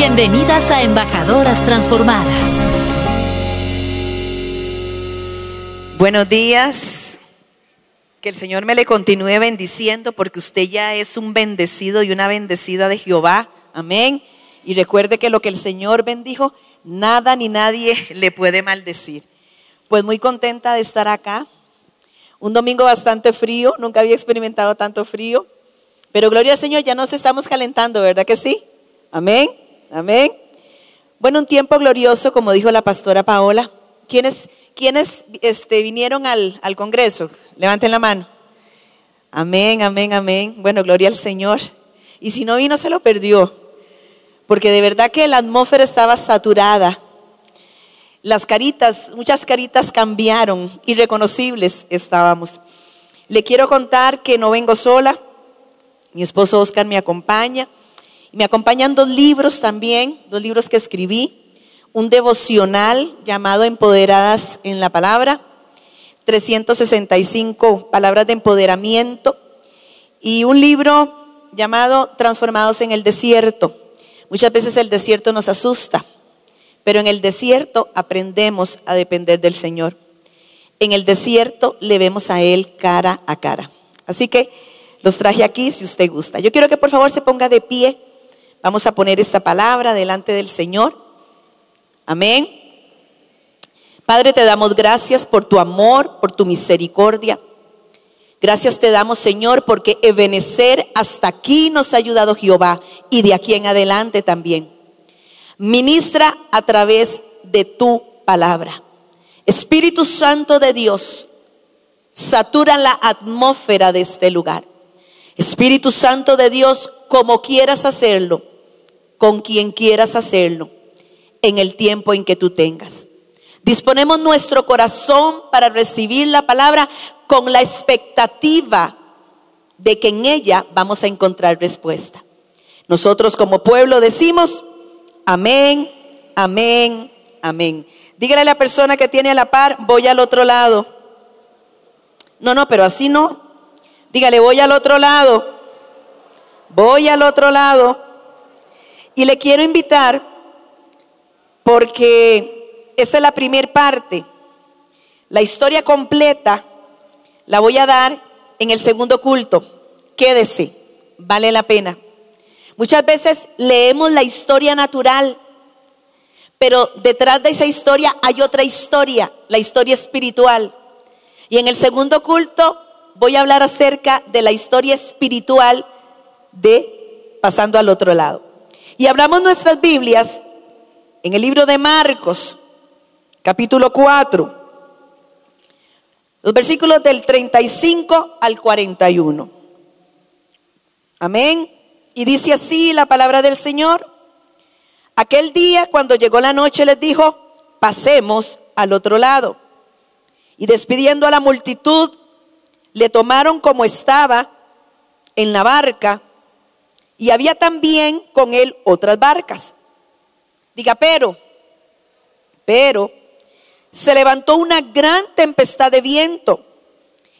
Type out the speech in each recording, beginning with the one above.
Bienvenidas a Embajadoras Transformadas. Buenos días. Que el Señor me le continúe bendiciendo porque usted ya es un bendecido y una bendecida de Jehová. Amén. Y recuerde que lo que el Señor bendijo, nada ni nadie le puede maldecir. Pues muy contenta de estar acá. Un domingo bastante frío, nunca había experimentado tanto frío. Pero gloria al Señor, ya nos estamos calentando, ¿verdad que sí? Amén. Amén. Bueno, un tiempo glorioso, como dijo la pastora Paola. ¿Quiénes, quiénes este, vinieron al, al Congreso? Levanten la mano. Amén, amén, amén. Bueno, gloria al Señor. Y si no vino, se lo perdió. Porque de verdad que la atmósfera estaba saturada. Las caritas, muchas caritas cambiaron, irreconocibles estábamos. Le quiero contar que no vengo sola. Mi esposo Oscar me acompaña. Me acompañan dos libros también, dos libros que escribí. Un devocional llamado Empoderadas en la Palabra, 365 palabras de empoderamiento. Y un libro llamado Transformados en el Desierto. Muchas veces el desierto nos asusta, pero en el desierto aprendemos a depender del Señor. En el desierto le vemos a Él cara a cara. Así que los traje aquí si usted gusta. Yo quiero que por favor se ponga de pie. Vamos a poner esta palabra delante del Señor. Amén. Padre, te damos gracias por tu amor, por tu misericordia. Gracias te damos, Señor, porque Ebenecer hasta aquí nos ha ayudado Jehová y de aquí en adelante también. Ministra a través de tu palabra. Espíritu Santo de Dios, satura la atmósfera de este lugar. Espíritu Santo de Dios, como quieras hacerlo, con quien quieras hacerlo, en el tiempo en que tú tengas. Disponemos nuestro corazón para recibir la palabra con la expectativa de que en ella vamos a encontrar respuesta. Nosotros como pueblo decimos, amén, amén, amén. Dígale a la persona que tiene a la par, voy al otro lado. No, no, pero así no. Dígale, voy al otro lado. Voy al otro lado. Y le quiero invitar porque esta es la primera parte. La historia completa la voy a dar en el segundo culto. Quédese, vale la pena. Muchas veces leemos la historia natural, pero detrás de esa historia hay otra historia, la historia espiritual. Y en el segundo culto voy a hablar acerca de la historia espiritual de pasando al otro lado. Y hablamos nuestras Biblias en el libro de Marcos, capítulo 4, los versículos del 35 al 41. Amén. Y dice así la palabra del Señor. Aquel día, cuando llegó la noche, les dijo, pasemos al otro lado. Y despidiendo a la multitud, le tomaron como estaba en la barca y había también con él otras barcas. Diga, pero, pero, se levantó una gran tempestad de viento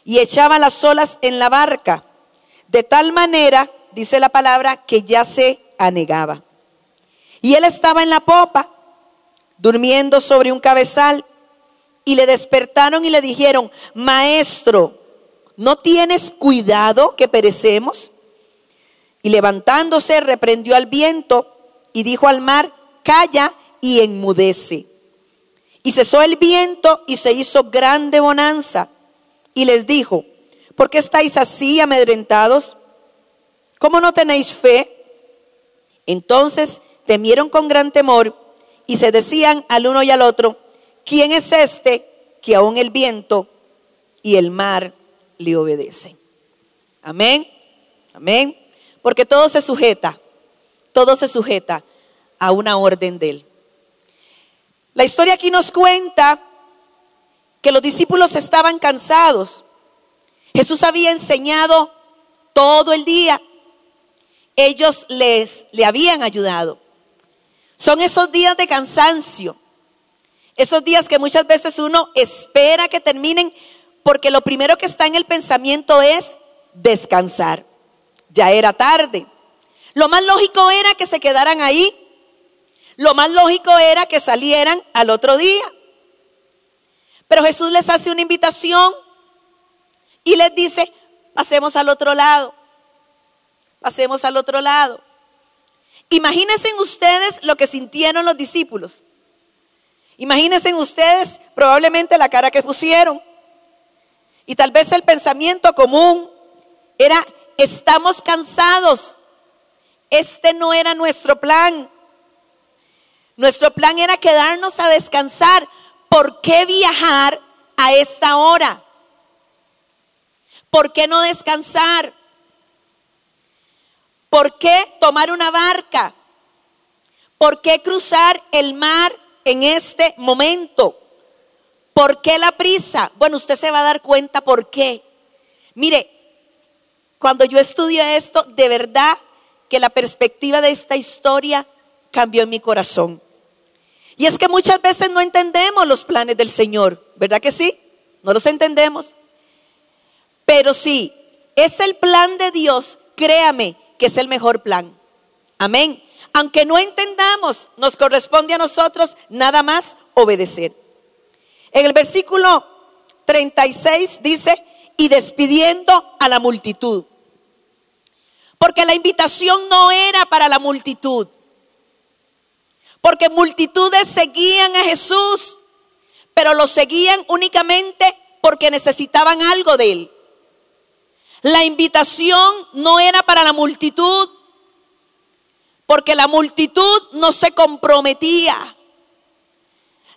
y echaba las olas en la barca, de tal manera, dice la palabra, que ya se anegaba. Y él estaba en la popa, durmiendo sobre un cabezal, y le despertaron y le dijeron, maestro, ¿no tienes cuidado que perecemos? Y levantándose reprendió al viento y dijo al mar, calla y enmudece. Y cesó el viento y se hizo grande bonanza. Y les dijo, ¿por qué estáis así amedrentados? ¿Cómo no tenéis fe? Entonces temieron con gran temor y se decían al uno y al otro, ¿quién es este que aún el viento y el mar le obedecen? Amén. Amén. Porque todo se sujeta, todo se sujeta a una orden de él. La historia aquí nos cuenta que los discípulos estaban cansados. Jesús había enseñado todo el día. Ellos les le habían ayudado. Son esos días de cansancio. Esos días que muchas veces uno espera que terminen porque lo primero que está en el pensamiento es descansar. Ya era tarde. Lo más lógico era que se quedaran ahí Lo más lógico era que salieran al otro día. Pero Jesús les hace una invitación y les dice, pasemos al otro lado. Pasemos al otro lado. Imagínense ustedes lo que sintieron los discípulos. Imagínense ustedes probablemente la cara que pusieron. Y tal vez el pensamiento común era, estamos cansados. Este no era nuestro plan. Nuestro plan era quedarnos a descansar. ¿Por qué viajar a esta hora? ¿Por qué no descansar? ¿Por qué tomar una barca? ¿Por qué cruzar el mar en este momento? ¿Por qué la prisa? Bueno, usted se va a dar cuenta por qué. Mire, cuando yo estudio esto, de verdad que la perspectiva de esta historia cambió en mi corazón. Y es que muchas veces no entendemos los planes del Señor, ¿verdad que sí? No los entendemos. Pero sí, es el plan de Dios, créame que es el mejor plan. Amén. Aunque no entendamos, nos corresponde a nosotros nada más obedecer. En el versículo 36 dice, y despidiendo a la multitud. Porque la invitación no era para la multitud. Porque multitudes seguían a Jesús, pero lo seguían únicamente porque necesitaban algo de él. La invitación no era para la multitud, porque la multitud no se comprometía.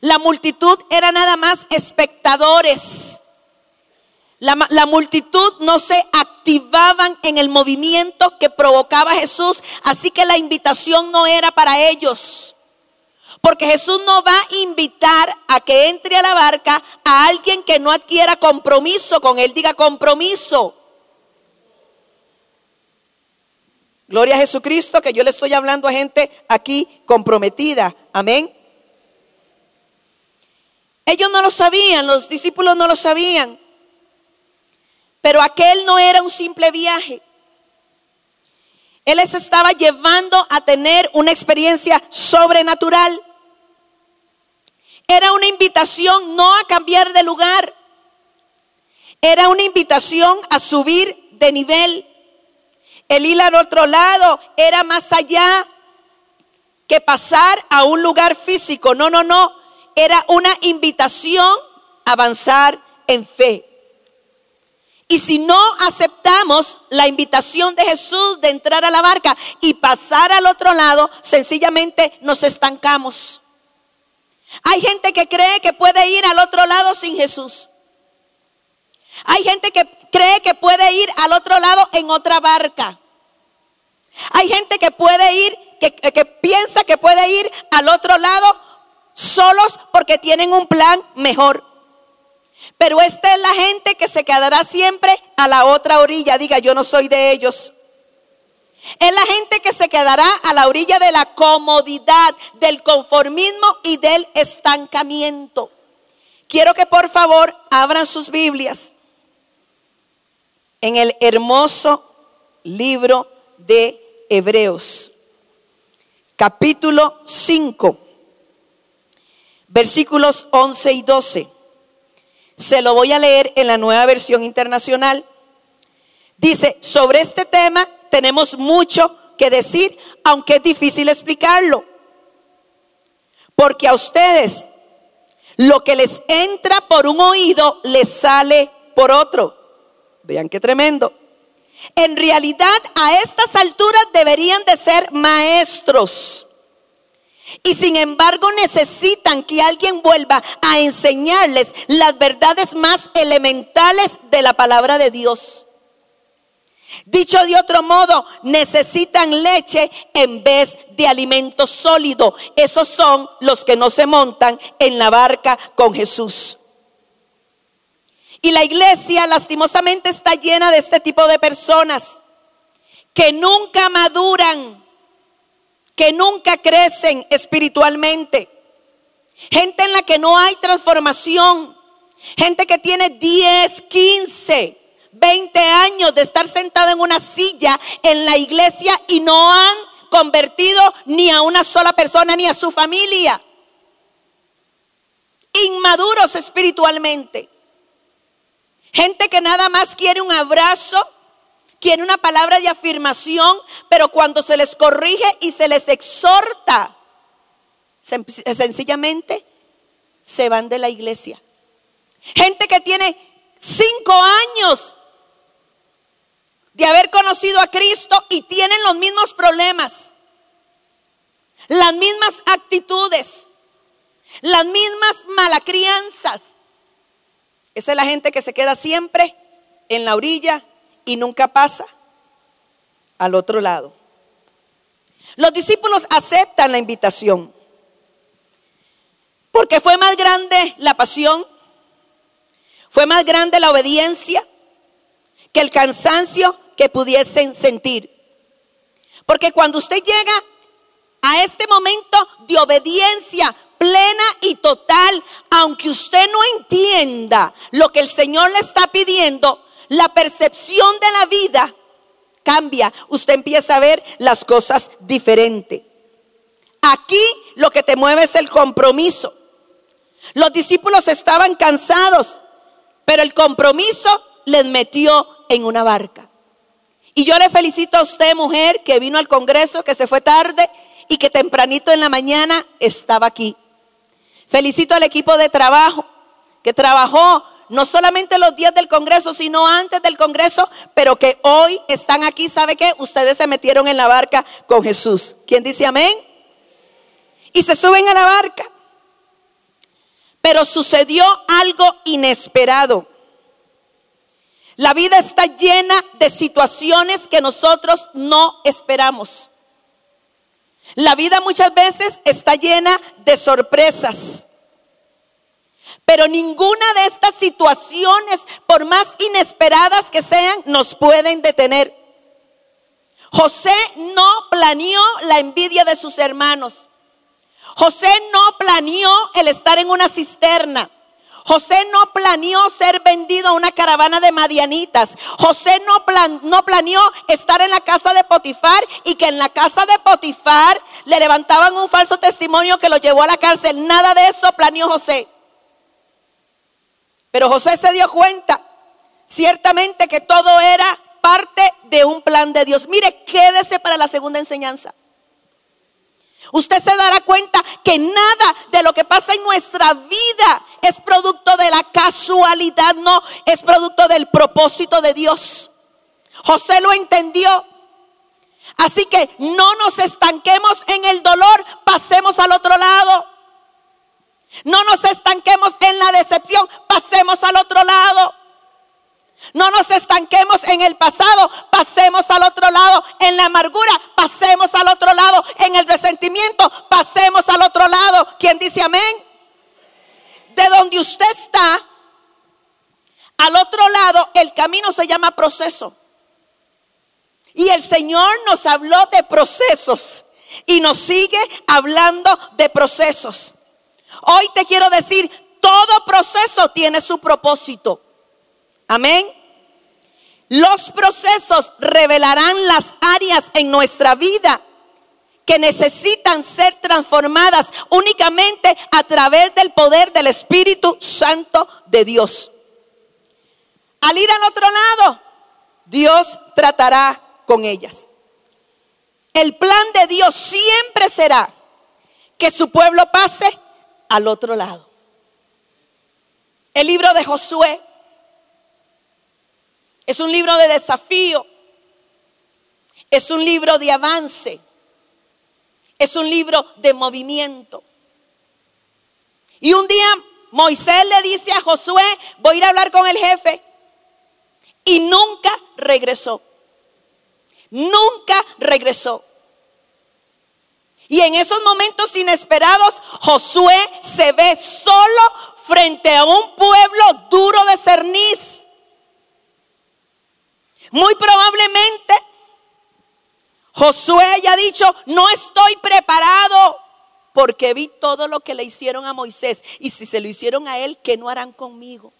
La multitud era nada más espectadores. La, multitud no se activaban en el movimiento que provocaba Jesús, así que la invitación no era para ellos. Porque Jesús no va a invitar a que entre a la barca a alguien que no adquiera compromiso con él. Diga compromiso. Gloria a Jesucristo, que yo le estoy hablando a gente aquí comprometida. Amén. Ellos no lo sabían, los discípulos no lo sabían. Pero aquel no era un simple viaje. Él les estaba llevando a tener una experiencia sobrenatural. Era una invitación no a cambiar de lugar. Era una invitación a subir de nivel. El ir al otro lado era más allá que pasar a un lugar físico. No, no, no. Era una invitación a avanzar en fe. Y si no aceptamos la invitación de Jesús de entrar a la barca y pasar al otro lado, sencillamente nos estancamos. Hay gente que cree que puede ir al otro lado sin Jesús. Hay gente que cree que puede ir al otro lado en otra barca. Hay gente que puede ir, que, que piensa que puede ir al otro lado solos porque tienen un plan mejor. Pero esta es la gente que se quedará siempre a la otra orilla. Diga, yo no soy de ellos. Es la gente que se quedará a la orilla de la comodidad, del conformismo y del estancamiento. Quiero que por favor abran sus Biblias en el hermoso libro de Hebreos, capítulo 5, versículos 11 y 12. Se lo voy a leer en la nueva versión internacional. Dice, sobre este tema tenemos mucho que decir, aunque es difícil explicarlo. Porque a ustedes lo que les entra por un oído les sale por otro. Vean qué tremendo. En realidad a estas alturas deberían de ser maestros. Y sin embargo necesitan que alguien vuelva a enseñarles las verdades más elementales de la palabra de Dios. Dicho de otro modo, necesitan leche en vez de alimento sólido. Esos son los que no se montan en la barca con Jesús. Y la iglesia lastimosamente está llena de este tipo de personas que nunca maduran, que nunca crecen espiritualmente. Gente en la que no hay transformación. Gente que tiene 10, 15, 20 años de estar sentada en una silla en la iglesia y no han convertido ni a una sola persona ni a su familia. Inmaduros espiritualmente. Gente que nada más quiere un abrazo, quiere una palabra de afirmación, pero cuando se les corrige y se les exhorta, sencillamente se van de la iglesia. Gente que tiene cinco años de haber conocido a Cristo y tienen los mismos problemas, las mismas actitudes, las mismas malacrianzas. Esa es la gente que se queda siempre en la orilla y nunca pasa al otro lado. Los discípulos aceptan la invitación porque fue más grande la pasión, fue más grande la obediencia que el cansancio que pudiesen sentir. Porque cuando usted llega a este momento de obediencia plena y total, aunque usted no entienda lo que el Señor le está pidiendo, la percepción de la vida cambia. Usted empieza a ver las cosas diferente. Aquí lo que te mueve es el compromiso. Los discípulos estaban cansados, pero el compromiso les metió en una barca. Y yo le felicito a usted, mujer, que vino al Congreso, que se fue tarde y que tempranito en la mañana estaba aquí. Felicito al equipo de trabajo que trabajó no solamente los días del Congreso, sino antes del Congreso, pero que hoy están aquí. ¿Sabe qué? Ustedes se metieron en la barca con Jesús. ¿Quién dice amén? Y se suben a la barca. Pero sucedió algo inesperado. La vida está llena de situaciones que nosotros no esperamos. La vida muchas veces está llena de sorpresas. Pero ninguna de estas situaciones, por más inesperadas que sean, nos pueden detener. José no planeó la envidia de sus hermanos. José no planeó el estar en una cisterna. José no planeó ser vendido a una caravana de madianitas. José no, no, planeó estar en la casa de Potifar y que en la casa de Potifar le levantaban un falso testimonio que lo llevó a la cárcel. Nada de eso planeó José. Pero José se dio cuenta, ciertamente, que todo era parte de un plan de Dios. Mire, quédese para la segunda enseñanza. Usted se dará cuenta que nada de lo que pasa en nuestra vida es producto de la casualidad, no, es producto del propósito de Dios. José lo entendió. Así que no nos estanquemos en el dolor, pasemos al otro lado. No nos estanquemos en la decepción, pasemos al otro lado. No nos estanquemos en el pasado, pasemos al otro lado. En la amargura, pasemos al otro lado. En el resentimiento, pasemos al otro lado. ¿Quién dice amén? De donde usted está, al otro lado, el camino se llama proceso. Y el Señor nos habló de procesos y nos sigue hablando de procesos. Hoy te quiero decir, todo proceso tiene su propósito. Amén. Los procesos revelarán las áreas en nuestra vida que necesitan ser transformadas únicamente a través del poder del Espíritu Santo de Dios. Al ir al otro lado, Dios tratará con ellas. El plan de Dios siempre será que su pueblo pase al otro lado. El libro de Josué es un libro de desafío. Es un libro de avance. Es un libro de movimiento. Y un día Moisés le dice a Josué, voy a ir a hablar con el jefe. Y nunca regresó. Nunca regresó. Y en esos momentos inesperados, Josué se ve solo frente a un pueblo duro de cerniz. Muy probablemente Josué haya dicho, no estoy preparado porque vi todo lo que le hicieron a Moisés. Y si se lo hicieron a él, ¿qué no harán conmigo?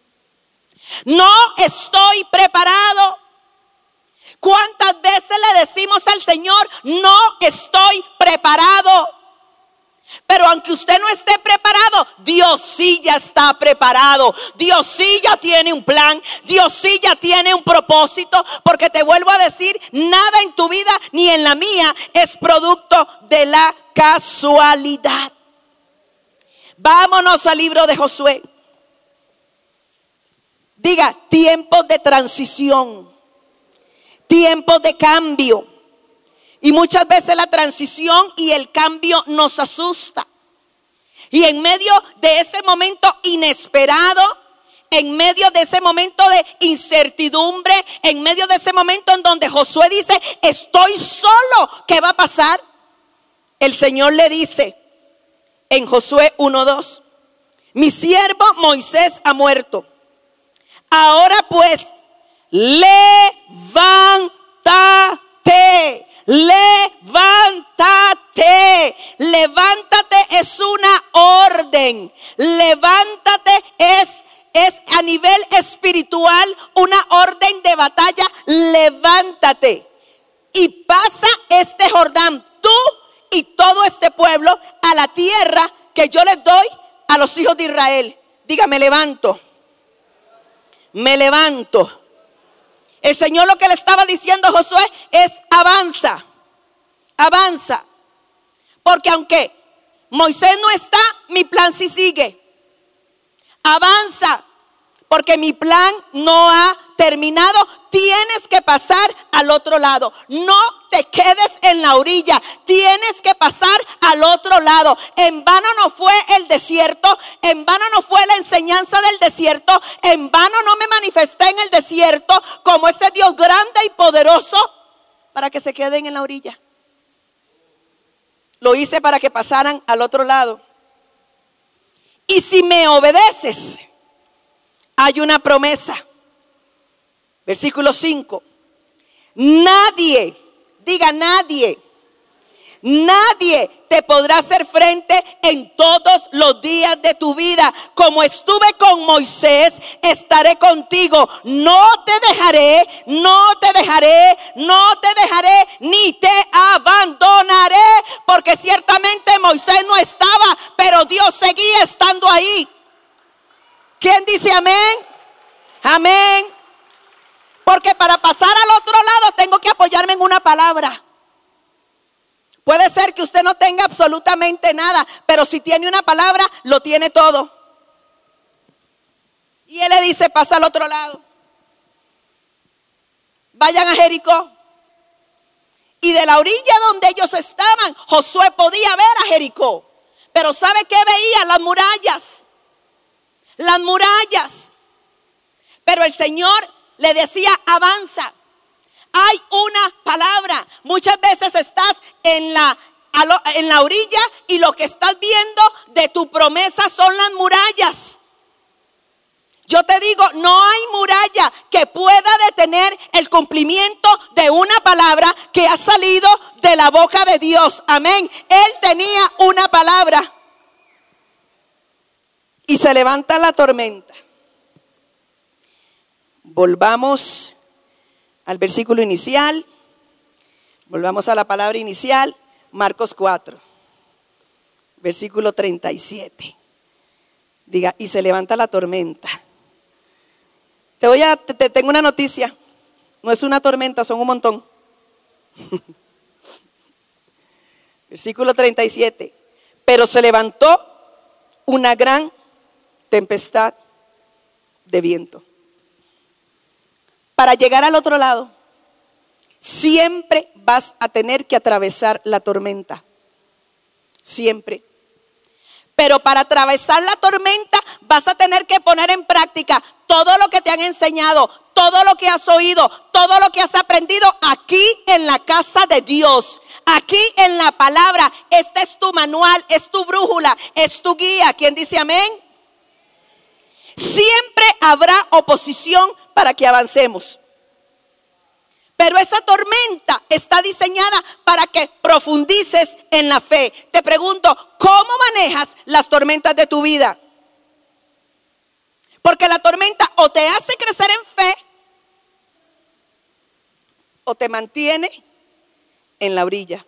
No estoy preparado. ¿Cuántas veces le decimos al Señor, no estoy preparado? Pero aunque usted no esté preparado, Dios sí ya está preparado. Dios sí ya tiene un plan. Dios sí ya tiene un propósito. Porque te vuelvo a decir, nada en tu vida ni en la mía es producto de la casualidad. Vámonos al libro de Josué. Diga, tiempos de transición, tiempos de cambio. Y muchas veces la transición y el cambio nos asusta. Y en medio de ese momento inesperado, en medio de ese momento de incertidumbre, en medio de ese momento en donde Josué dice, estoy solo, ¿qué va a pasar? El Señor le dice en Josué 1.2, mi siervo Moisés ha muerto Ahora pues, levántate, levántate, levántate es una orden, levántate es es a nivel espiritual una orden de batalla, levántate y pasa este Jordán, tú y todo este pueblo a la tierra que yo les doy a los hijos de Israel. Dígame, levanto me levanto. El Señor lo que le estaba diciendo a Josué es avanza, avanza. Porque aunque Moisés no está, mi plan sí sigue. Avanza, porque mi plan no ha terminado. Tienes que pasar al otro lado. No te quedes en la orilla. Tienes que pasar al otro lado. En vano no fue el desierto. En vano no fue la enseñanza del desierto. En vano no me manifesté en el desierto como ese Dios grande y poderoso para que se queden en la orilla. Lo hice para que pasaran al otro lado. Y si me obedeces, hay una promesa. Versículo 5. Nadie, diga nadie, nadie te podrá hacer frente en todos los días de tu vida. Como estuve con Moisés, estaré contigo. No te dejaré, no te dejaré, no te dejaré, ni te abandonaré. Porque ciertamente Moisés no estaba, pero Dios seguía estando ahí. ¿Quién dice amén? Amén. Porque para pasar al otro lado tengo que apoyarme en una palabra. Puede ser que usted no tenga absolutamente nada, pero si tiene una palabra, lo tiene todo. Y él le dice, pasa al otro lado. Vayan a Jericó. Y de la orilla donde ellos estaban, Josué podía ver a Jericó. Pero ¿sabe qué veía? Las murallas las murallas. Pero el Señor le decía, avanza. Hay una palabra. Muchas veces estás en la, en la orilla y lo que estás viendo de tu promesa son las murallas. Yo te digo, no hay muralla que pueda detener el cumplimiento de una palabra que ha salido de la boca de Dios. Amén. Él tenía una palabra y se levanta la tormenta. Volvamos al versículo inicial, volvamos a la palabra inicial, Marcos 4, versículo 37. Diga, y se levanta la tormenta. Te voy a, te, tengo una noticia. No es una tormenta, son un montón. Versículo 37. Pero se levantó una gran tempestad de viento. Para llegar al otro lado, siempre vas a tener que atravesar la tormenta. Siempre. Pero para atravesar la tormenta vas a tener que poner en práctica todo lo que te han enseñado, todo lo que has oído, todo lo que has aprendido aquí en la casa de Dios, aquí en la palabra. Este es tu manual, es tu brújula, es tu guía. ¿Quién dice amén? Siempre habrá oposición para que avancemos. Pero esa tormenta está diseñada para que profundices en la fe. Te pregunto, ¿cómo manejas las tormentas de tu vida? Porque la tormenta o te hace crecer en fe o te mantiene en la orilla.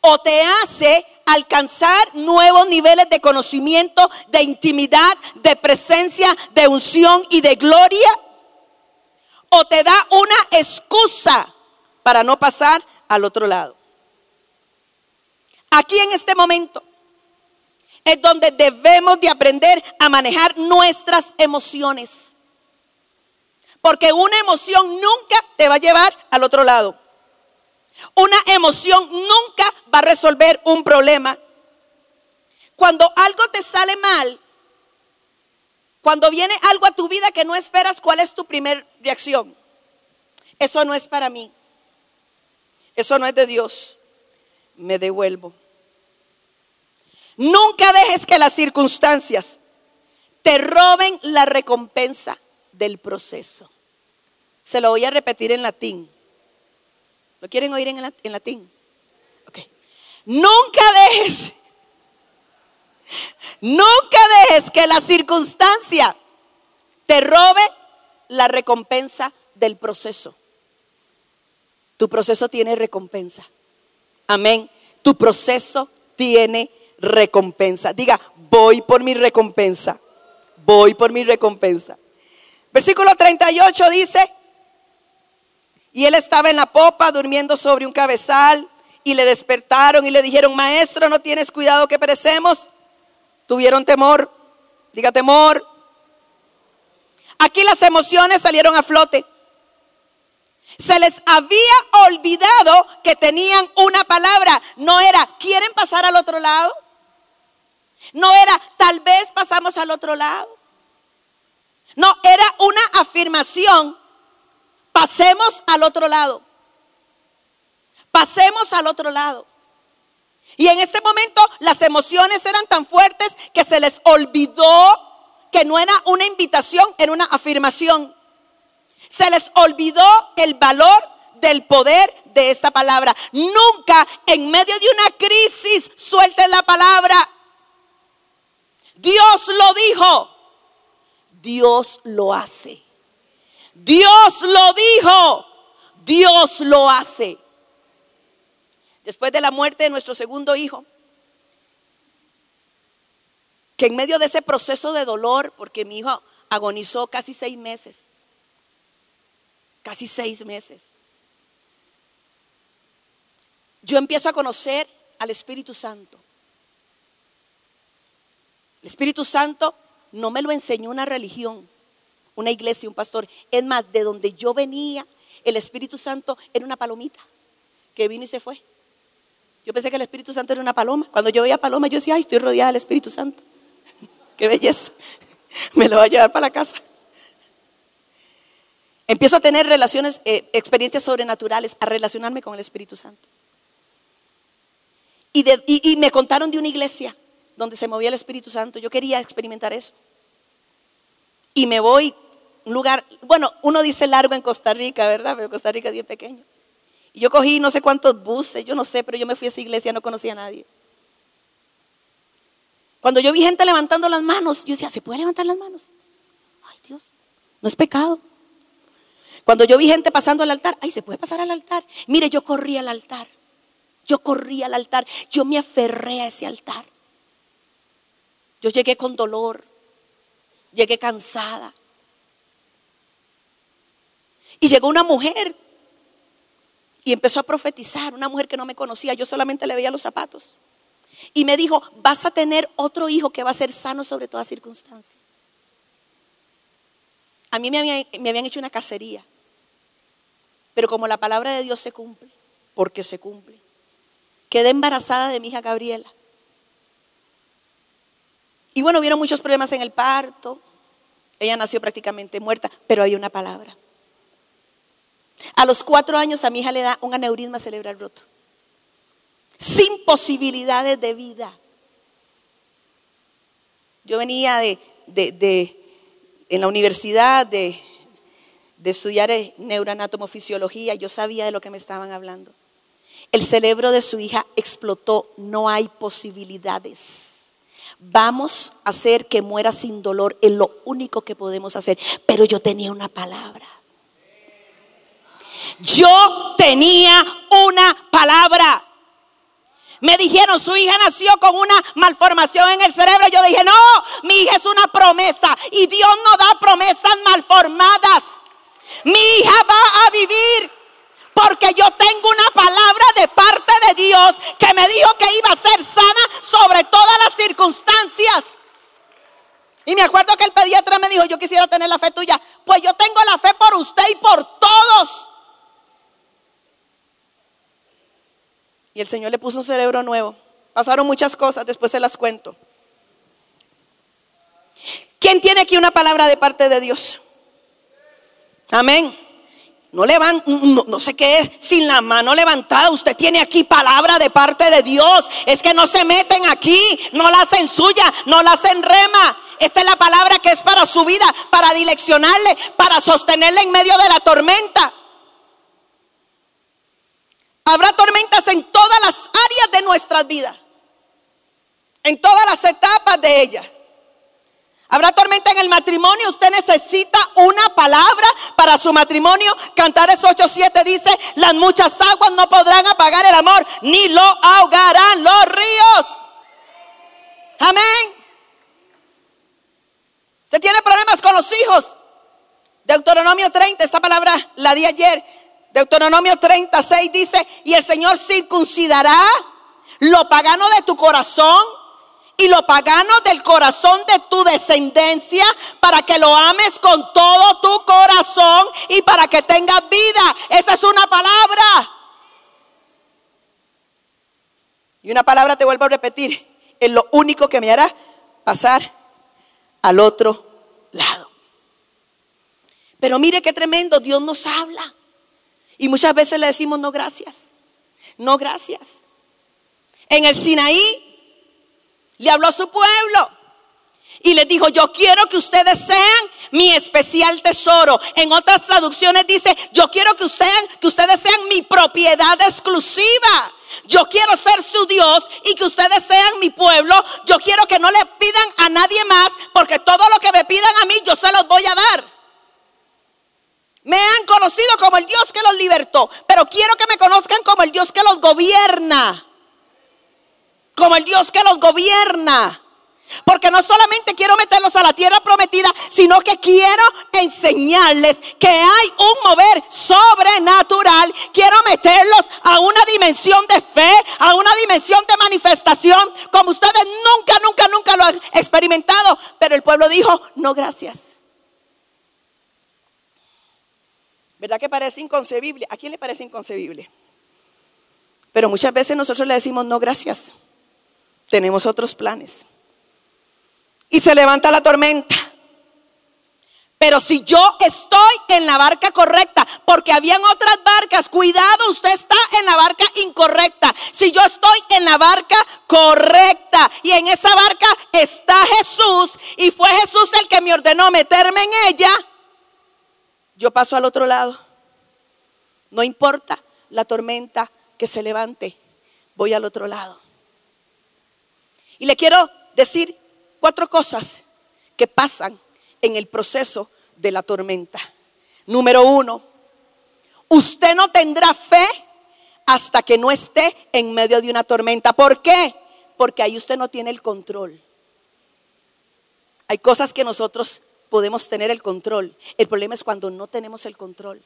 O te hace alcanzar nuevos niveles de conocimiento, de intimidad, de presencia, de unción y de gloria. O te da una excusa para no pasar al otro lado. Aquí en este momento es donde debemos de aprender a manejar nuestras emociones. Porque una emoción nunca te va a llevar al otro lado. Una emoción nunca va a resolver un problema. Cuando algo te sale mal, cuando viene algo a tu vida que no esperas, ¿cuál es tu primera reacción? Eso no es para mí. Eso no es de Dios. Me devuelvo. Nunca dejes que las circunstancias te roben la recompensa del proceso. Se lo voy a repetir en latín. ¿Lo quieren oír en, latín? Ok. Nunca dejes, nunca dejes que la circunstancia te robe la recompensa del proceso. Tu proceso tiene recompensa. Amén. Tu proceso tiene recompensa. Diga, voy por mi recompensa. Voy por mi recompensa. Versículo 38 dice, y él estaba en la popa durmiendo sobre un cabezal y le despertaron y le dijeron, maestro, ¿no tienes cuidado que perecemos? Tuvieron temor, diga temor. Aquí las emociones salieron a flote. Se les había olvidado que tenían una palabra. No era, ¿quieren pasar al otro lado? No era, tal vez pasamos al otro lado. No, era una afirmación. Pasemos al otro lado. Pasemos al otro lado. Y en ese momento las emociones eran tan fuertes que se les olvidó que no era una invitación, era una afirmación. Se les olvidó el valor del poder de esta palabra. Nunca en medio de una crisis suelten la palabra. Dios lo dijo. Dios lo hace. Dios lo dijo. Dios lo hace. Después de la muerte de nuestro segundo hijo, que en medio de ese proceso de dolor, porque mi hijo agonizó casi seis meses, casi seis meses, yo empiezo a conocer al Espíritu Santo. El Espíritu Santo no me lo enseñó una religión, una iglesia, un pastor. Es más, de donde yo venía, el Espíritu Santo era una palomita que vino y se fue. Yo pensé que el Espíritu Santo era una paloma. Cuando yo veía paloma, yo decía, ay, estoy rodeada del Espíritu Santo. Qué belleza. Me lo va a llevar para la casa. Empiezo a tener relaciones, eh, experiencias sobrenaturales, a relacionarme con el Espíritu Santo. y me contaron de una iglesia donde se movía el Espíritu Santo. Yo quería experimentar eso. Y me voy un lugar, bueno, uno dice largo en Costa Rica, ¿verdad? Pero Costa Rica es bien pequeño. Y yo cogí no sé cuántos buses, yo no sé, pero yo me fui a esa iglesia, no conocía a nadie. Cuando yo vi gente levantando las manos, yo decía, ¿se puede levantar las manos? Ay Dios, no es pecado. Cuando yo vi gente pasando al altar, ay, ¿se puede pasar al altar? Mire, yo corrí al altar. Yo corrí al altar. Yo me aferré a ese altar. Yo llegué con dolor, llegué cansada. Y llegó una mujer y empezó a profetizar, una mujer que no me conocía, yo solamente le veía los zapatos. Y me dijo, vas a tener otro hijo que va a ser sano sobre toda circunstancia. A mí me habían, hecho una cacería, pero como la palabra de Dios se cumple, porque se cumple, quedé embarazada de mi hija Gabriela. Y bueno, hubieron muchos problemas en el parto. Ella nació prácticamente muerta, pero hay una palabra. A los cuatro años a mi hija le da un aneurisma cerebral roto. Sin posibilidades de vida. Yo venía de, en la universidad de, de estudiar neuroanatomofisiología. Yo sabía de lo que me estaban hablando. El cerebro de su hija explotó. No hay posibilidades. Vamos a hacer que muera sin dolor, es lo único que podemos hacer. Pero yo tenía una palabra. Yo tenía una palabra. Me dijeron, su hija nació con una malformación en el cerebro. Yo dije, no, mi hija es una promesa. Y Dios no da promesas malformadas. Mi hija va a vivir porque yo tengo una palabra de parte de Dios que me dijo que iba a ser sana sobre todas las circunstancias. Y me acuerdo que el pediatra me dijo, yo quisiera tener la fe tuya. Pues yo tengo la fe por usted y por todos. Y el Señor le puso un cerebro nuevo. Pasaron muchas cosas, después se las cuento. ¿Quién tiene aquí una palabra de parte de Dios? Amén. No, levan, no, no, sé qué es, sin la mano levantada. Usted tiene aquí palabra de parte de Dios. Es que no se meten aquí, no la hacen suya, no la hacen rema. Esta es la palabra que es para su vida, para direccionarle, para sostenerle en medio de la tormenta. Habrá en todas las áreas de nuestras vidas, en todas las etapas de ellas. Habrá tormenta en el matrimonio. Usted necesita una palabra para su matrimonio. Cantares 8:7 dice: Las muchas aguas no podrán apagar el amor, ni lo ahogarán los ríos. Amén. Usted tiene problemas con los hijos. Deuteronomio 30, esta palabra la di ayer. Deuteronomio 36 dice, y el Señor circuncidará lo pagano de tu corazón y lo pagano del corazón de tu descendencia para que lo ames con todo tu corazón y para que tengas vida. Esa es una palabra. Y una palabra te vuelvo a repetir, es lo único que me hará pasar al otro lado. Pero mire qué tremendo, Dios nos habla. Y muchas veces le decimos no gracias. No gracias. En el Sinaí le habló a su pueblo y les dijo, yo quiero que ustedes sean mi especial tesoro. En otras traducciones dice, yo quiero que, ustedes, que ustedes sean mi propiedad exclusiva. Yo quiero ser su Dios y que ustedes sean mi pueblo. Yo quiero que no le pidan a nadie más porque todo lo que me pidan a mí yo se los voy a dar. Conocido como el Dios que los libertó, pero quiero que me conozcan como el Dios que los gobierna. Como el Dios que los gobierna. Porque no solamente quiero meterlos a la tierra prometida, sino que quiero enseñarles que hay un mover sobrenatural. Quiero meterlos a una dimensión de fe, a una dimensión de manifestación, como ustedes nunca, nunca, nunca lo han experimentado. Pero el pueblo dijo, no gracias. ¿Verdad que parece inconcebible? ¿A quién le parece inconcebible? Pero muchas veces nosotros le decimos, no, gracias. Tenemos otros planes. Y se levanta la tormenta. Pero si yo estoy en la barca correcta, porque habían otras barcas, cuidado, usted está en la barca incorrecta. Si yo estoy en la barca correcta y en esa barca está Jesús y fue Jesús el que me ordenó meterme en ella, yo paso al otro lado. No importa la tormenta que se levante, voy al otro lado. Y le quiero decir cuatro cosas que pasan en el proceso de la tormenta. Número uno, usted no tendrá fe hasta que no esté en medio de una tormenta. ¿Por qué? Porque ahí usted no tiene el control. Hay cosas que nosotros podemos tener el control. El problema es cuando no tenemos el control.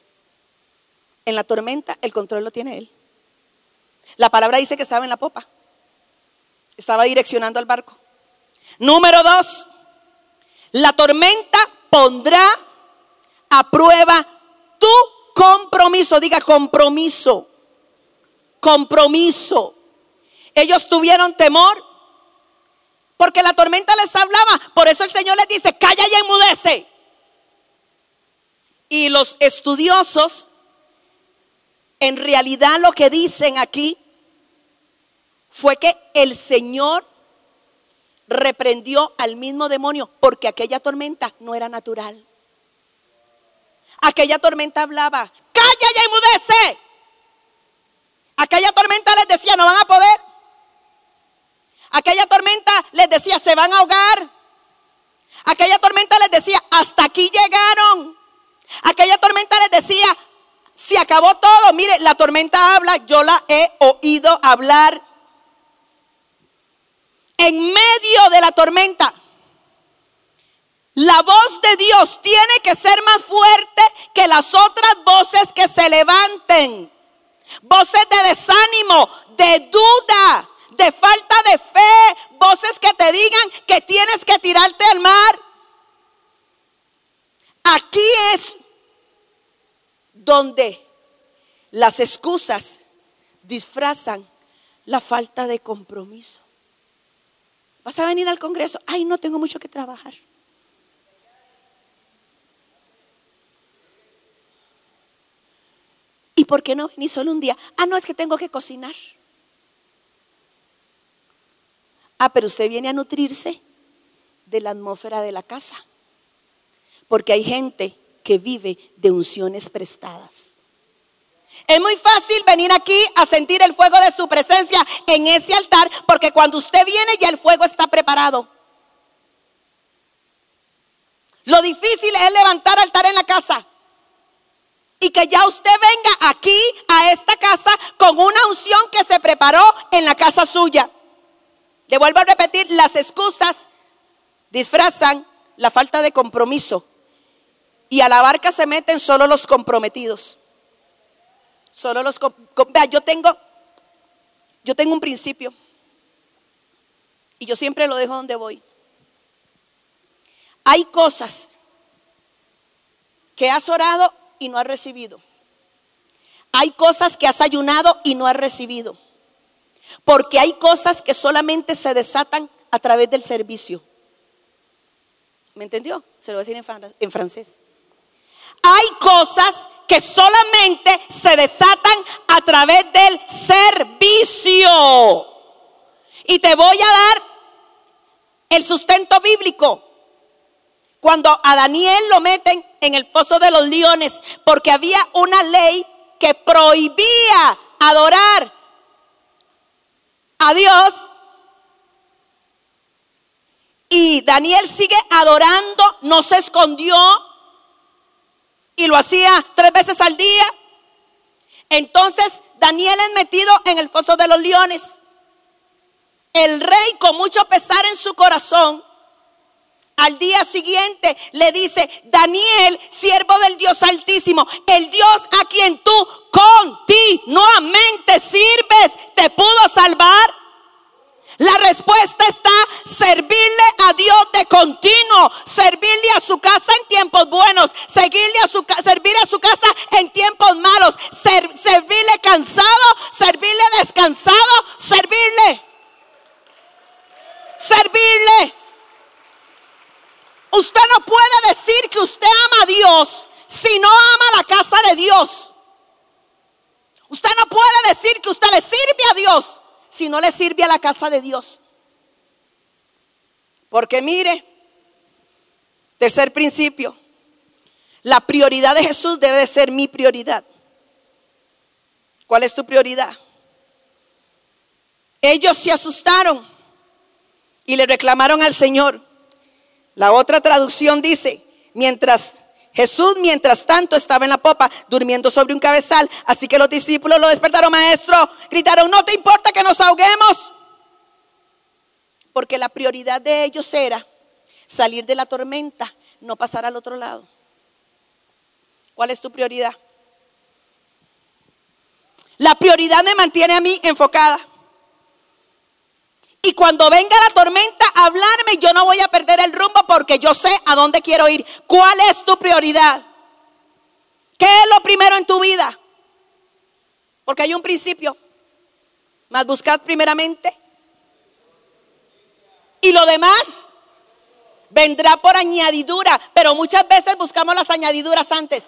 En la tormenta el control lo tiene Él. La palabra dice que estaba en la popa. Estaba direccionando al barco. Número dos, la tormenta pondrá a prueba tu compromiso. Diga compromiso. Compromiso. Ellos tuvieron temor porque la tormenta les hablaba. Por eso el Señor les dice, calla y enmudece. Y los estudiosos, en realidad lo que dicen aquí fue que el Señor reprendió al mismo demonio porque aquella tormenta no era natural. Aquella tormenta hablaba, calla y enmudece. Aquella tormenta les decía, no van a poder. Aquella tormenta les decía, se van a ahogar. Aquella tormenta les decía, hasta aquí llegaron. Aquella tormenta les decía, se acabó todo. Mire, la tormenta habla, yo la he oído hablar en medio de la tormenta. La voz de Dios tiene que ser más fuerte que las otras voces que se levanten. Voces de desánimo, de duda, de falta de fe. Voces que te digan que tienes que tirarte al mar. Aquí es donde las excusas disfrazan la falta de compromiso. Vas a venir al Congreso. Ay, no tengo mucho que trabajar. ¿Y por qué no venís solo un día? Ah, no, es que tengo que cocinar. Ah, pero usted viene a nutrirse de la atmósfera de la casa. Porque hay gente que vive de unciones prestadas. Es muy fácil venir aquí a sentir el fuego de su presencia en ese altar, porque cuando usted viene ya el fuego está preparado. Lo difícil es levantar altar en la casa. Y que ya usted venga aquí a esta casa con una unción que se preparó en la casa suya. Le vuelvo a repetir, las excusas disfrazan la falta de compromiso. Y a la barca se meten solo los comprometidos. Solo los vea, yo tengo yo tengo un principio. Y yo siempre lo dejo donde voy. Hay cosas que has orado y no has recibido. Hay cosas que has ayunado y no has recibido. Porque hay cosas que solamente se desatan a través del servicio. ¿Me entendió? Se lo voy a decir en francés. Hay cosas que solamente se desatan a través del servicio. Y te voy a dar el sustento bíblico. Cuando a Daniel lo meten en el foso de los leones, porque había una ley que prohibía adorar a Dios. Y Daniel sigue adorando, no se escondió y lo hacía tres veces al día. Entonces Daniel es metido en el foso de los leones. El rey con mucho pesar en su corazón al día siguiente le dice, Daniel, siervo del Dios Altísimo, el Dios a quien tú continuamente sirves, ¿te pudo salvar? La respuesta está servirle a Dios de continuo, servirle a su casa en tiempos buenos, seguirle a su, servir a su casa en tiempos malos, servirle cansado, servirle descansado, servirle, servirle. Usted no puede decir que usted ama a Dios si no ama la casa de Dios. Usted no puede decir que usted le sirve a Dios si no le sirve a la casa de Dios. Porque mire, tercer principio, la prioridad de Jesús debe ser mi prioridad. ¿Cuál es tu prioridad? Ellos se asustaron y le reclamaron al Señor. La otra traducción dice, mientras Jesús, mientras tanto, estaba en la popa, durmiendo sobre un cabezal. Así que los discípulos lo despertaron, maestro. Gritaron, no te importa que nos ahoguemos. Porque la prioridad de ellos era salir de la tormenta, no pasar al otro lado. ¿Cuál es tu prioridad? La prioridad me mantiene a mí enfocada. Y cuando venga la tormenta hablarme, yo no voy a perder el rumbo porque yo sé a dónde quiero ir. ¿Cuál es tu prioridad? ¿Qué es lo primero en tu vida? Porque hay un principio. Más buscad primeramente. Y lo demás vendrá por añadidura. Pero muchas veces buscamos las añadiduras antes.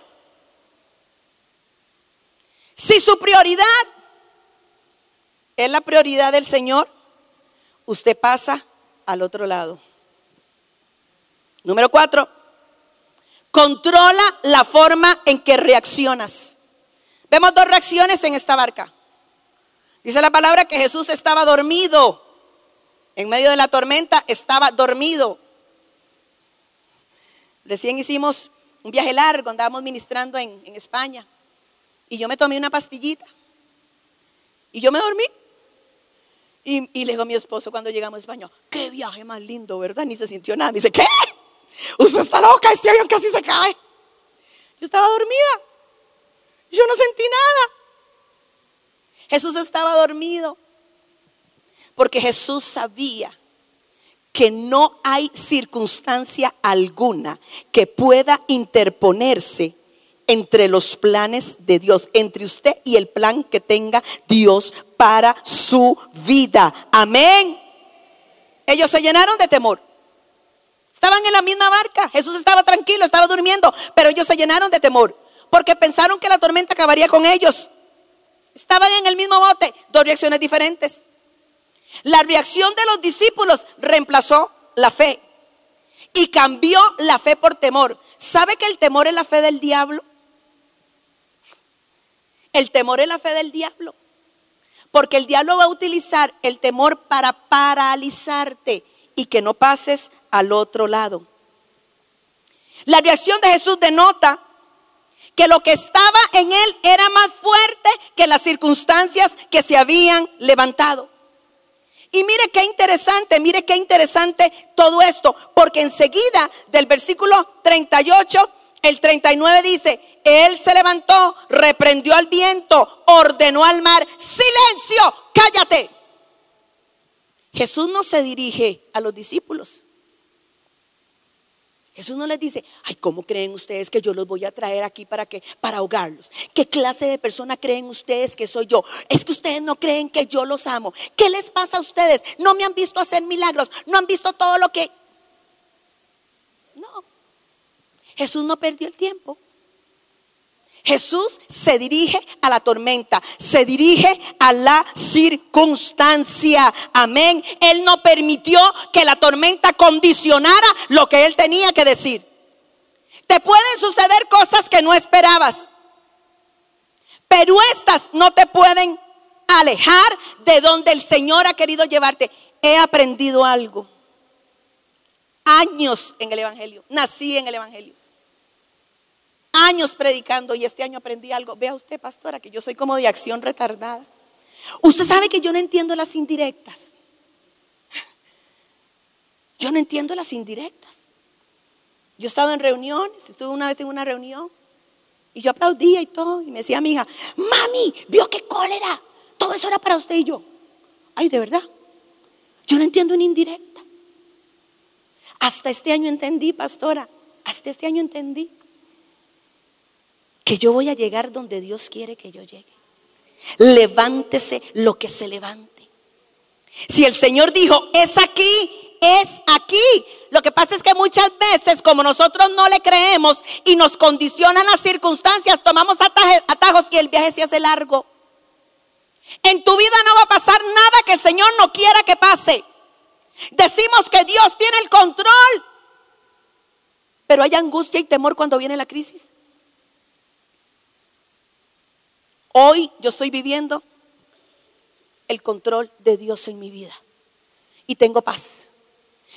Si su prioridad es la prioridad del Señor, usted pasa al otro lado. Número cuatro, controla la forma en que reaccionas. Vemos dos reacciones en esta barca. Dice la palabra que Jesús estaba dormido. En medio de la tormenta estaba dormido. Recién hicimos un viaje largo, andábamos ministrando en, en España. Y yo me tomé una pastillita. Y yo me dormí. Y, y le digo a mi esposo cuando llegamos a España, qué viaje más lindo, ¿verdad? Ni se sintió nada. Me dice, ¿qué? Usted está loca, este avión casi se cae. Yo estaba dormida. Yo no sentí nada. Jesús estaba dormido. Porque Jesús sabía que no hay circunstancia alguna que pueda interponerse entre los planes de Dios, entre usted y el plan que tenga Dios para su vida. Amén. Ellos se llenaron de temor. Estaban en la misma barca. Jesús estaba tranquilo, estaba durmiendo, pero ellos se llenaron de temor porque pensaron que la tormenta acabaría con ellos. Estaban en el mismo bote, dos reacciones diferentes. La reacción de los discípulos reemplazó la fe y cambió la fe por temor. ¿Sabe que el temor es la fe del diablo? El temor es la fe del diablo. Porque el diablo va a utilizar el temor para paralizarte y que no pases al otro lado. La reacción de Jesús denota que lo que estaba en él era más fuerte que las circunstancias que se habían levantado. Y mire qué interesante, mire qué interesante todo esto, porque enseguida del versículo 38, el 39 dice, él se levantó, reprendió al viento, ordenó al mar, silencio, cállate. Jesús no se dirige a los discípulos. Jesús no les dice, ay, ¿cómo creen ustedes que yo los voy a traer aquí para que para ahogarlos? ¿Qué clase de persona creen ustedes que soy yo? Es que ustedes no creen que yo los amo. ¿Qué les pasa a ustedes? No me han visto hacer milagros, no han visto todo lo que No. Jesús no perdió el tiempo. Jesús se dirige a la tormenta, se dirige a la circunstancia. Amén. Él no permitió que la tormenta condicionara lo que él tenía que decir. Te pueden suceder cosas que no esperabas, pero estas no te pueden alejar de donde el Señor ha querido llevarte. He aprendido algo. Años en el Evangelio. Nací en el Evangelio años predicando y este año aprendí algo. Vea usted, pastora, que yo soy como de acción retardada. Usted sabe que yo no entiendo las indirectas. Yo no entiendo las indirectas. Yo he estado en reuniones, estuve una vez en una reunión y yo aplaudía y todo. Y me decía mi hija, mami, vio qué cólera. Todo eso era para usted y yo. Ay, de verdad. Yo no entiendo una indirecta. Hasta este año entendí, pastora. Hasta este año entendí que yo voy a llegar donde Dios quiere que yo llegue. Levántese lo que se levante. Si el Señor dijo, es aquí, es aquí. Lo que pasa es que muchas veces, como nosotros no le creemos y nos condicionan las circunstancias, tomamos atajos y el viaje se hace largo. En tu vida no va a pasar nada que el Señor no quiera que pase. Decimos que Dios tiene el control, pero hay angustia y temor cuando viene la crisis. Hoy yo estoy viviendo el control de Dios en mi vida. Y tengo paz.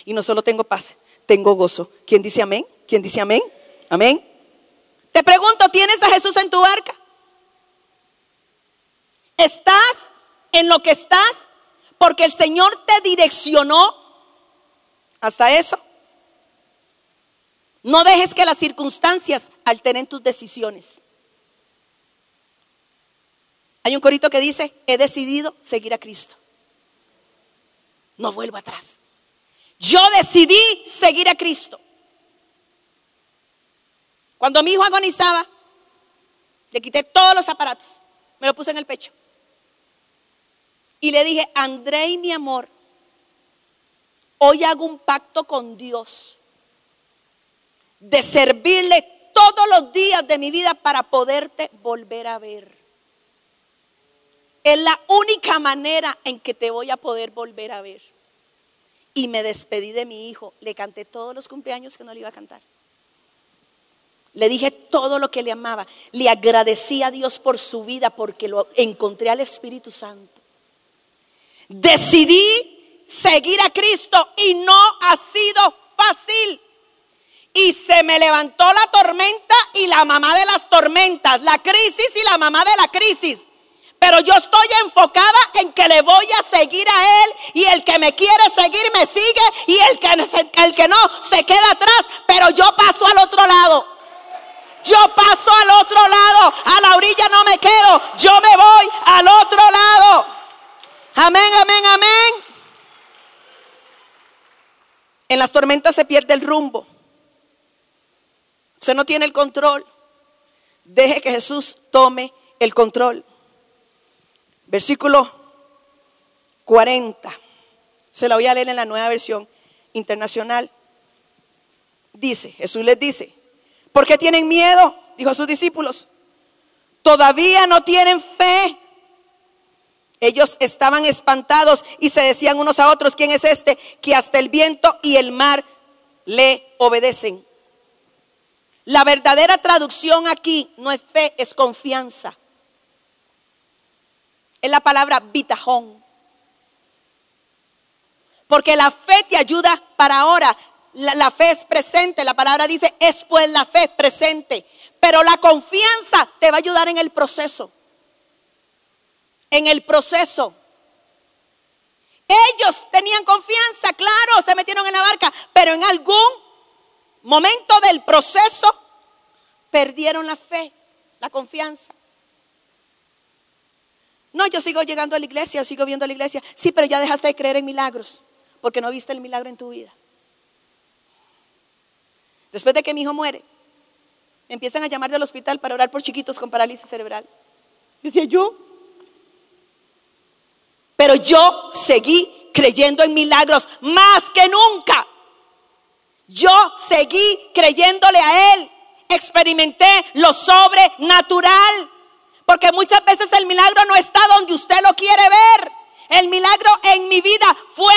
Y no solo tengo paz, tengo gozo. ¿Quién dice amén? ¿Quién dice amén? Amén. Te pregunto, ¿tienes a Jesús en tu barca? ¿Estás en lo que estás? Porque el Señor te direccionó hasta eso. No dejes que las circunstancias alteren tus decisiones. Hay un corito que dice, he decidido seguir a Cristo. No vuelvo atrás. Yo decidí seguir a Cristo. Cuando mi hijo agonizaba, le quité todos los aparatos, me lo puse en el pecho. Y le dije, André mi amor, hoy hago un pacto con Dios de servirle todos los días de mi vida para poderte volver a ver. Es la única manera en que te voy a poder volver a ver. Y me despedí de mi hijo. Le canté todos los cumpleaños que no le iba a cantar. Le dije todo lo que le amaba. Le agradecí a Dios por su vida porque lo encontré al Espíritu Santo. Decidí seguir a Cristo y no ha sido fácil. Y se me levantó la tormenta y la mamá de las tormentas, la crisis y la mamá de la crisis. Pero yo estoy enfocada en que le voy a seguir a Él y el que me quiere seguir me sigue y el que, el que no se queda atrás, pero yo paso al otro lado. Yo paso al otro lado, a la orilla no me quedo, yo me voy al otro lado. Amén, amén, amén. En las tormentas se pierde el rumbo. Usted no tiene el control. Deje que Jesús tome el control. Versículo 40. Se la voy a leer en la nueva versión internacional. Dice, Jesús les dice, ¿por qué tienen miedo? Dijo a sus discípulos. Todavía no tienen fe. Ellos estaban espantados y se decían unos a otros, ¿quién es este? Que hasta el viento y el mar le obedecen. La verdadera traducción aquí no es fe, es confianza. Es la palabra bitajón. Porque la fe te ayuda para ahora. La, la, fe es presente. La palabra dice, es pues la fe presente. Pero la confianza te va a ayudar en el proceso. En el proceso. Ellos tenían confianza, claro, se metieron en la barca, pero en algún momento del proceso, perdieron la fe, la confianza. No, yo sigo llegando a la iglesia, yo sigo viendo a la iglesia. Sí, pero ya dejaste de creer en milagros, porque no viste el milagro en tu vida. Después de que mi hijo muere, me empiezan a llamar del hospital para orar por chiquitos con parálisis cerebral. Decía yo. Pero yo seguí creyendo en milagros más que nunca. Yo seguí creyéndole a Él. Experimenté lo sobrenatural. Porque muchas veces el milagro no está donde usted lo quiere ver. El milagro en mi vida fue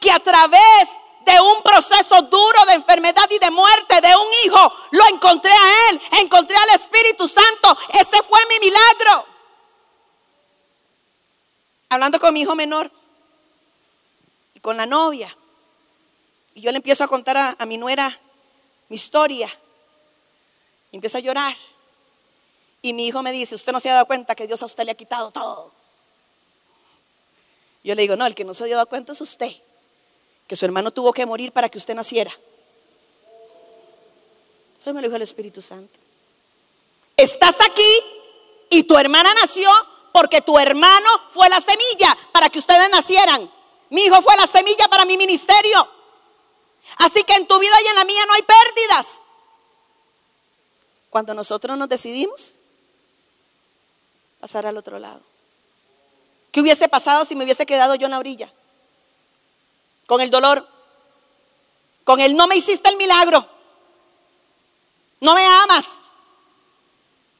que a través de un proceso duro de enfermedad y de muerte de un hijo, lo encontré a Él, encontré al Espíritu Santo. Ese fue mi milagro. Hablando con mi hijo menor y con la novia. Y yo le empiezo a contar a, mi nuera mi historia. Y empieza a llorar. Y mi hijo me dice, usted no se ha dado cuenta que Dios a usted le ha quitado todo. Yo le digo, no, el que no se ha dado cuenta es usted. Que su hermano tuvo que morir para que usted naciera. Eso me lo dijo el Espíritu Santo. Estás aquí y tu hermana nació porque tu hermano fue la semilla para que ustedes nacieran. Mi hijo fue la semilla para mi ministerio. Así que en tu vida y en la mía no hay pérdidas. Cuando nosotros nos decidimos pasar al otro lado. ¿Qué hubiese pasado si me hubiese quedado yo en la orilla? Con el dolor. Con el no me hiciste el milagro. No me amas.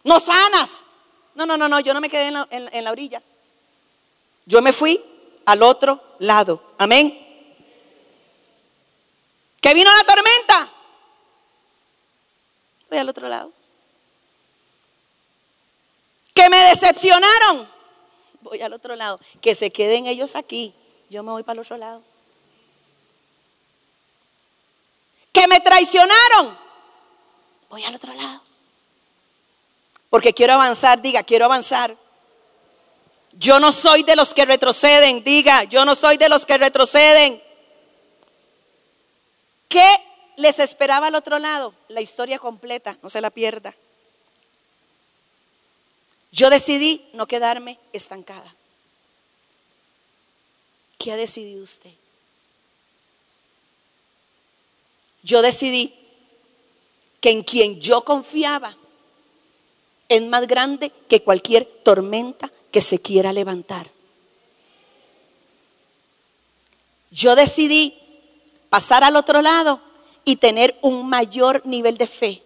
No sanas. No, no, no, no, yo no me quedé en la, en la orilla. Yo me fui al otro lado. Amén. Que vino la tormenta. Voy al otro lado. Que me decepcionaron. Voy al otro lado. Que se queden ellos aquí. Yo me voy para el otro lado. Que me traicionaron. Voy al otro lado. Porque quiero avanzar. Diga, quiero avanzar. Yo no soy de los que retroceden. Diga, yo no soy de los que retroceden. ¿Qué les esperaba al otro lado? La historia completa, no se la pierda. Yo decidí no quedarme estancada. ¿Qué ha decidido usted? Yo decidí que en quien yo confiaba es más grande que cualquier tormenta que se quiera levantar. Yo decidí pasar al otro lado y tener un mayor nivel de fe.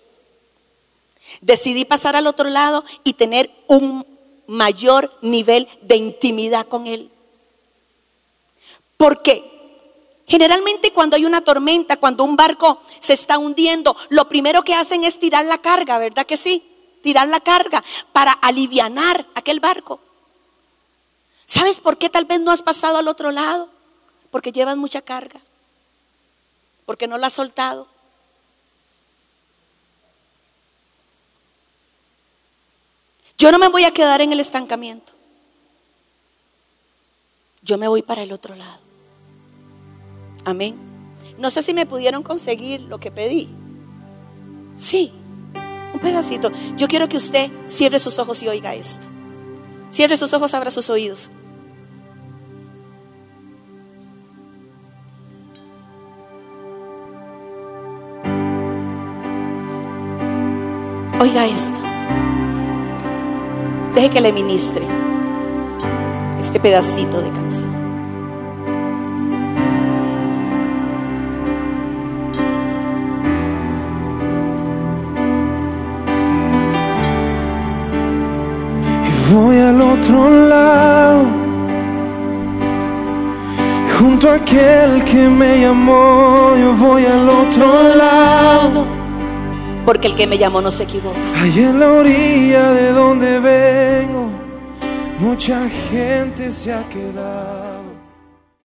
Decidí pasar al otro lado y tener un mayor nivel de intimidad con Él. Porque generalmente cuando hay una tormenta, cuando un barco se está hundiendo, lo primero que hacen es tirar la carga, ¿verdad que sí? Tirar la carga para alivianar aquel barco. ¿Sabes por qué tal vez no has pasado al otro lado? Porque llevas mucha carga porque no la has soltado. Yo no me voy a quedar en el estancamiento. Yo me voy para el otro lado. Amén. No sé si me pudieron conseguir lo que pedí. Sí, un pedacito. Yo quiero que usted cierre sus ojos y oiga esto. Cierre sus ojos, abra sus oídos. Oiga esto. Deje que le ministre este pedacito de canción. Y voy al otro lado, junto a aquel que me llamó, yo voy al otro lado. Porque el que me llamó no se equivoca. Ahí en la orilla de donde vengo, mucha gente se ha quedado.